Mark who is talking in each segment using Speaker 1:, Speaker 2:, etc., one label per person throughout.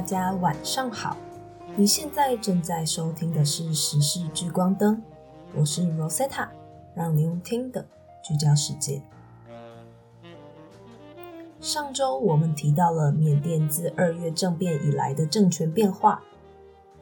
Speaker 1: 大家晚上好。你现在正在收听的是《时事聚光灯》，我是 Rosetta，让你用听的聚焦世界。上周我们提到了缅甸自二月政变以来的政权变化。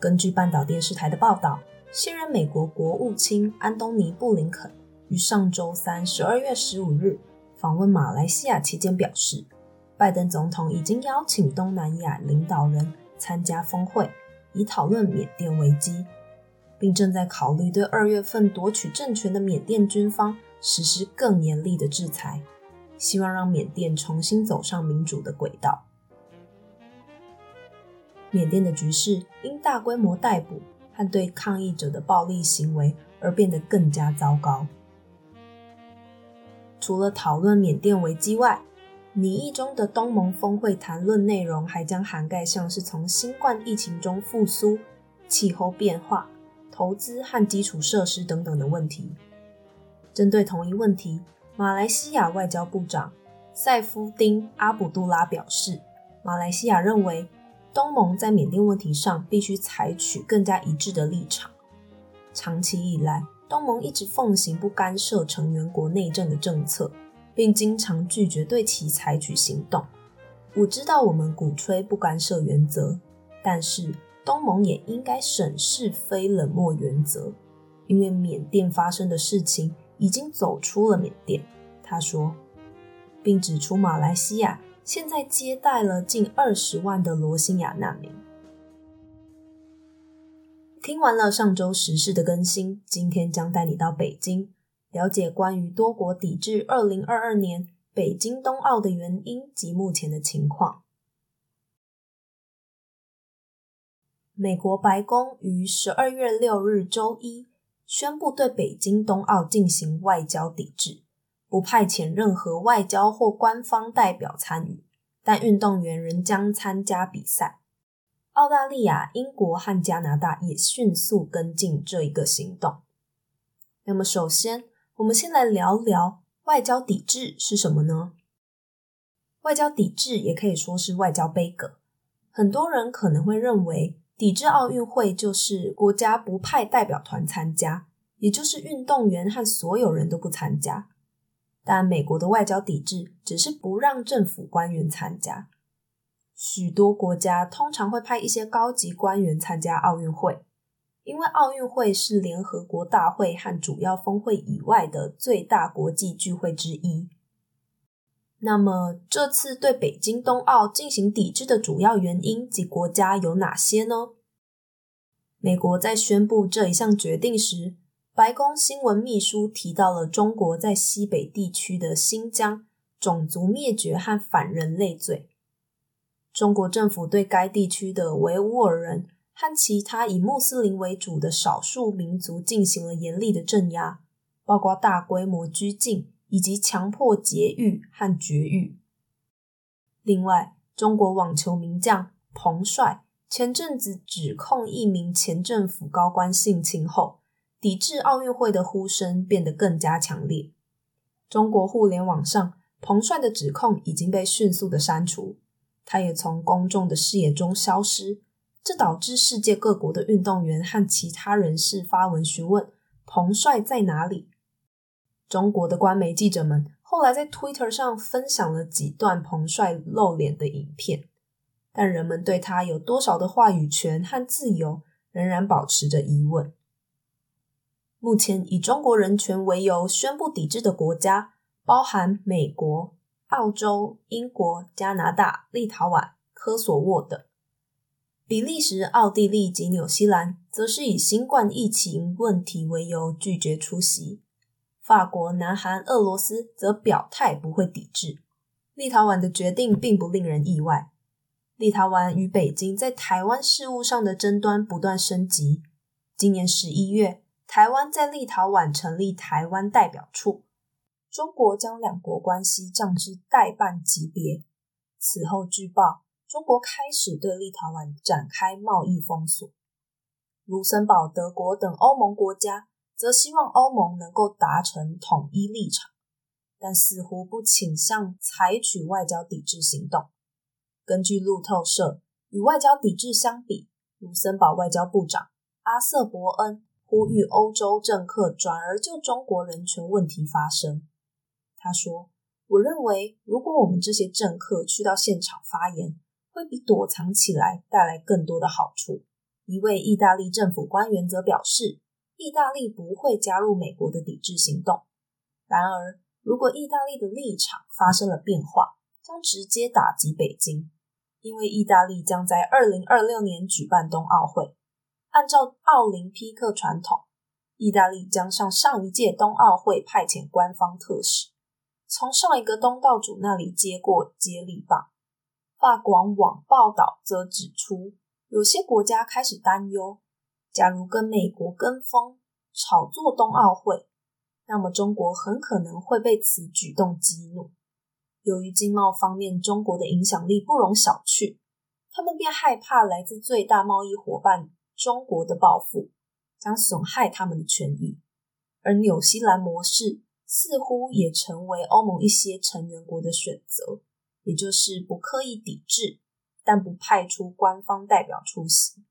Speaker 1: 根据半岛电视台的报道，现任美国国务卿安东尼·布林肯于上周三十二月十五日访问马来西亚期间表示，拜登总统已经邀请东南亚领导人参加峰会。以讨论缅甸危机，并正在考虑对二月份夺取政权的缅甸军方实施更严厉的制裁，希望让缅甸重新走上民主的轨道。缅甸的局势因大规模逮捕和对抗议者的暴力行为而变得更加糟糕。除了讨论缅甸危机外，拟议中的东盟峰会谈论内容还将涵盖像是从新冠疫情中复苏、气候变化、投资和基础设施等等的问题。针对同一问题，马来西亚外交部长塞夫丁·阿卜杜拉表示，马来西亚认为东盟在缅甸问题上必须采取更加一致的立场。长期以来，东盟一直奉行不干涉成员国内政的政策。并经常拒绝对其采取行动。我知道我们鼓吹不干涉原则，但是东盟也应该审视非冷漠原则，因为缅甸发生的事情已经走出了缅甸。他说，并指出马来西亚现在接待了近二十万的罗兴亚难民。听完了上周时事的更新，今天将带你到北京。了解关于多国抵制二零二二年北京冬奥的原因及目前的情况。美国白宫于十二月六日周一宣布对北京冬奥进行外交抵制，不派遣任何外交或官方代表参与，但运动员仍将参加比赛。澳大利亚、英国和加拿大也迅速跟进这一个行动。那么，首先。我们先来聊聊外交抵制是什么呢？外交抵制也可以说是外交杯葛。很多人可能会认为，抵制奥运会就是国家不派代表团参加，也就是运动员和所有人都不参加。但美国的外交抵制只是不让政府官员参加。许多国家通常会派一些高级官员参加奥运会。因为奥运会是联合国大会和主要峰会以外的最大国际聚会之一。那么，这次对北京冬奥进行抵制的主要原因及国家有哪些呢？美国在宣布这一项决定时，白宫新闻秘书提到了中国在西北地区的新疆种族灭绝和反人类罪。中国政府对该地区的维吾尔人。和其他以穆斯林为主的少数民族进行了严厉的镇压，包括大规模拘禁以及强迫劫狱和绝育。另外，中国网球名将彭帅前阵子指控一名前政府高官性侵后，抵制奥运会的呼声变得更加强烈。中国互联网上，彭帅的指控已经被迅速的删除，他也从公众的视野中消失。这导致世界各国的运动员和其他人士发文询问彭帅在哪里。中国的官媒记者们后来在 Twitter 上分享了几段彭帅露脸的影片，但人们对他有多少的话语权和自由仍然保持着疑问。目前以中国人权为由宣布抵制的国家包含美国、澳洲、英国、加拿大、立陶宛、科索沃等。比利时、奥地利及纽西兰则是以新冠疫情问题为由拒绝出席。法国、南韩、俄罗斯则表态不会抵制。立陶宛的决定并不令人意外。立陶宛与北京在台湾事务上的争端不断升级。今年十一月，台湾在立陶宛成立台湾代表处，中国将两国关系降至代办级别。此后，据报。中国开始对立陶宛展开贸易封锁，卢森堡、德国等欧盟国家则希望欧盟能够达成统一立场，但似乎不倾向采取外交抵制行动。根据路透社，与外交抵制相比，卢森堡外交部长阿瑟伯恩呼吁欧洲政客转而就中国人权问题发声。他说：“我认为，如果我们这些政客去到现场发言，会比躲藏起来带来更多的好处。”一位意大利政府官员则表示，意大利不会加入美国的抵制行动。然而，如果意大利的立场发生了变化，将直接打击北京。因为意大利将在二零二六年举办冬奥会，按照奥林匹克传统，意大利将向上一届冬奥会派遣官方特使，从上一个东道主那里接过接力棒。法广网报道则指出，有些国家开始担忧，假如跟美国跟风炒作冬奥会，那么中国很可能会被此举动激怒。由于经贸方面中国的影响力不容小觑，他们便害怕来自最大贸易伙伴中国的报复将损害他们的权益。而纽西兰模式似乎也成为欧盟一些成员国的选择，也就是不刻意抵制，但不派出官方代表出席。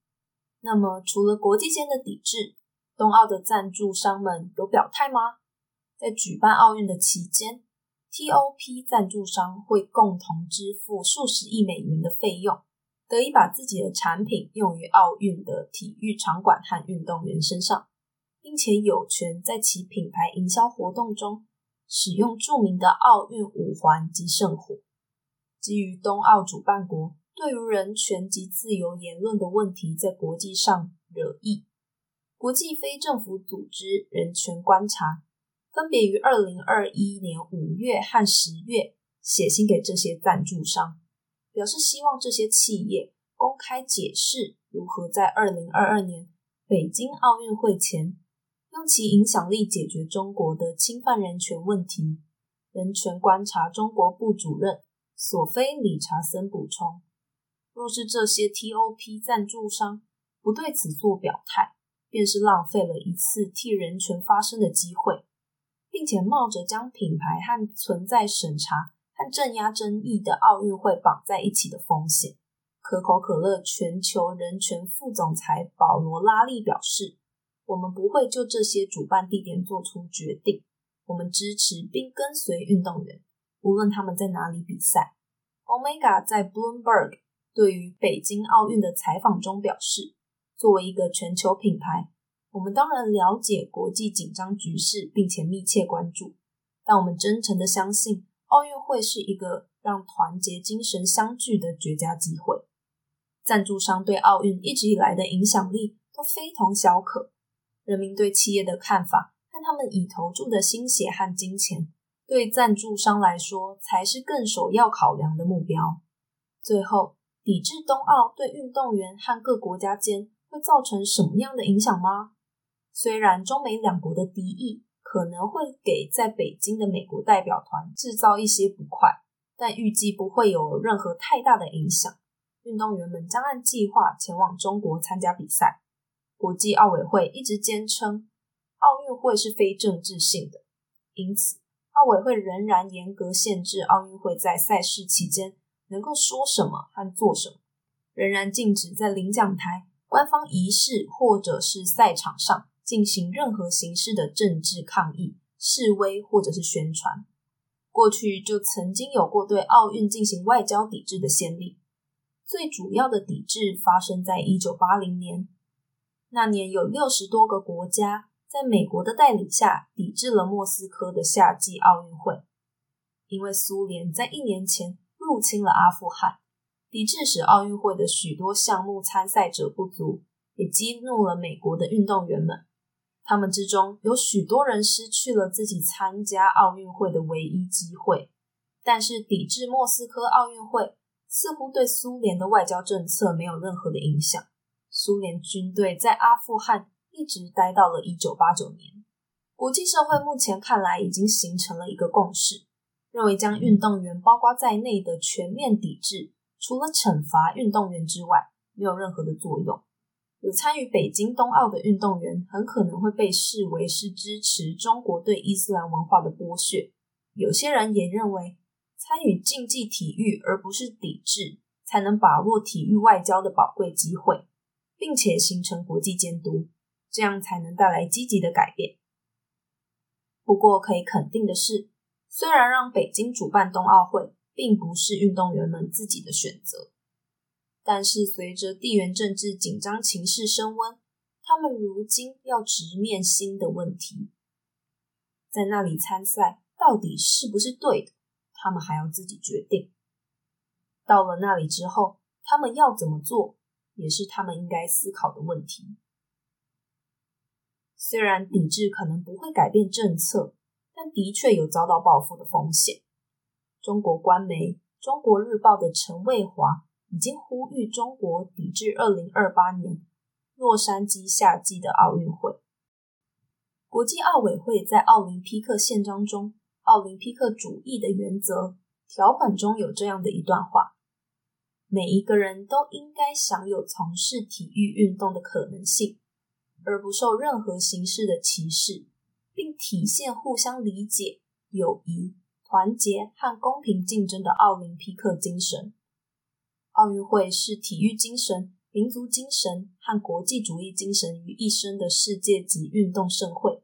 Speaker 1: 那么，除了国际间的抵制，冬奥的赞助商们有表态吗？在举办奥运的期间？T.O.P. 赞助商会共同支付数十亿美元的费用，得以把自己的产品用于奥运的体育场馆和运动员身上，并且有权在其品牌营销活动中使用著名的奥运五环及圣火。基于冬奥主办国对于人权及自由言论的问题在国际上惹议，国际非政府组织人权观察。分别于二零二一年五月和十月写信给这些赞助商，表示希望这些企业公开解释如何在二零二二年北京奥运会前用其影响力解决中国的侵犯人权问题。人权观察中国部主任索菲·理查森补充：“若是这些 TOP 赞助商不对此做表态，便是浪费了一次替人权发声的机会。”并且冒着将品牌和存在审查和镇压争议的奥运会绑在一起的风险。可口可乐全球人权副总裁保罗·拉利表示：“我们不会就这些主办地点做出决定。我们支持并跟随运动员，无论他们在哪里比赛。” Omega 在 Bloomberg 对于北京奥运的采访中表示：“作为一个全球品牌。”我们当然了解国际紧张局势，并且密切关注，但我们真诚的相信奥运会是一个让团结精神相聚的绝佳机会。赞助商对奥运一直以来的影响力都非同小可，人民对企业的看法和他们已投注的心血和金钱，对赞助商来说才是更首要考量的目标。最后，抵制冬奥对运动员和各国家间会造成什么样的影响吗？虽然中美两国的敌意可能会给在北京的美国代表团制造一些不快，但预计不会有任何太大的影响。运动员们将按计划前往中国参加比赛。国际奥委会一直坚称奥运会是非政治性的，因此奥委会仍然严格限制奥运会在赛事期间能够说什么和做什么，仍然禁止在领奖台、官方仪式或者是赛场上。进行任何形式的政治抗议、示威或者是宣传。过去就曾经有过对奥运进行外交抵制的先例。最主要的抵制发生在一九八零年，那年有六十多个国家在美国的带领下抵制了莫斯科的夏季奥运会，因为苏联在一年前入侵了阿富汗，抵制使奥运会的许多项目参赛者不足，也激怒了美国的运动员们。他们之中有许多人失去了自己参加奥运会的唯一机会，但是抵制莫斯科奥运会似乎对苏联的外交政策没有任何的影响。苏联军队在阿富汗一直待到了一九八九年。国际社会目前看来已经形成了一个共识，认为将运动员包括在内的全面抵制，除了惩罚运动员之外，没有任何的作用。有参与北京冬奥的运动员很可能会被视为是支持中国对伊斯兰文化的剥削。有些人也认为，参与竞技体育而不是抵制，才能把握体育外交的宝贵机会，并且形成国际监督，这样才能带来积极的改变。不过，可以肯定的是，虽然让北京主办冬奥会并不是运动员们自己的选择，但是随着地缘政治紧张情势升温，他们如今要直面新的问题：在那里参赛到底是不是对的？他们还要自己决定。到了那里之后，他们要怎么做，也是他们应该思考的问题。虽然抵制可能不会改变政策，但的确有遭到报复的风险。中国官媒《中国日报》的陈卫华已经呼吁中国抵制二零二八年洛杉矶夏季的奥运会。国际奥委会在奥林匹克宪章中，奥林匹克主义的原则条款中有这样的一段话：每一个人都应该享有从事体育运动的可能性。而不受任何形式的歧视，并体现互相理解、友谊、团结和公平竞争的奥林匹克精神。奥运会是体育精神、民族精神和国际主义精神于一身的世界级运动盛会。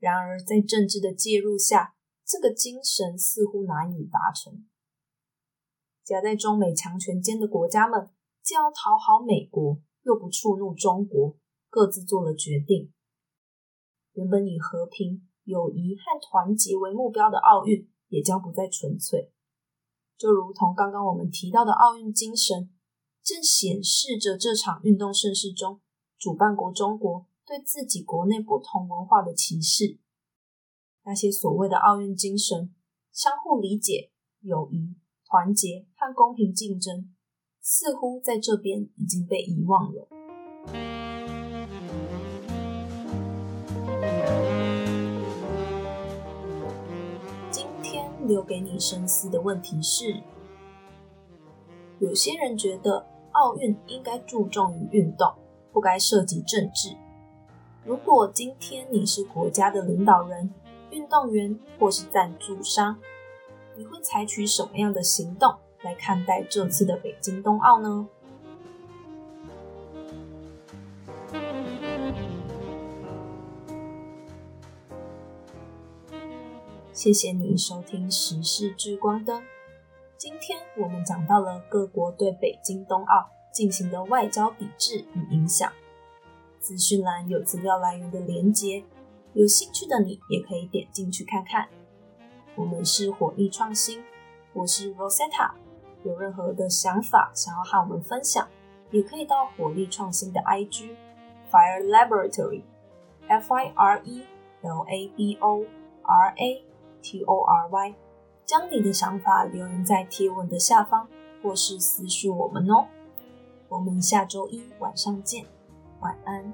Speaker 1: 然而，在政治的介入下，这个精神似乎难以达成。夹在中美强权间的国家们，既要讨好美国，又不触怒中国。各自做了决定。原本以和平、友谊和团结为目标的奥运，也将不再纯粹。就如同刚刚我们提到的奥运精神，正显示着这场运动盛事中，主办国中国对自己国内不同文化的歧视。那些所谓的奥运精神，相互理解、友谊、团结和公平竞争，似乎在这边已经被遗忘了。留给你深思的问题是：有些人觉得奥运应该注重于运动，不该涉及政治。如果今天你是国家的领导人、运动员或是赞助商，你会采取什么样的行动来看待这次的北京冬奥呢？谢谢你收听《时事聚光灯》。今天我们讲到了各国对北京冬奥进行的外交抵制与影响。资讯栏有资料来源的连接，有兴趣的你也可以点进去看看。我们是火力创新，我是 Rosetta。有任何的想法想要和我们分享，也可以到火力创新的 IG Fire Laboratory，F I R E L A B O R A。T O R Y，将你的想法留言在贴文的下方，或是私讯我们哦。我们下周一晚上见，晚安。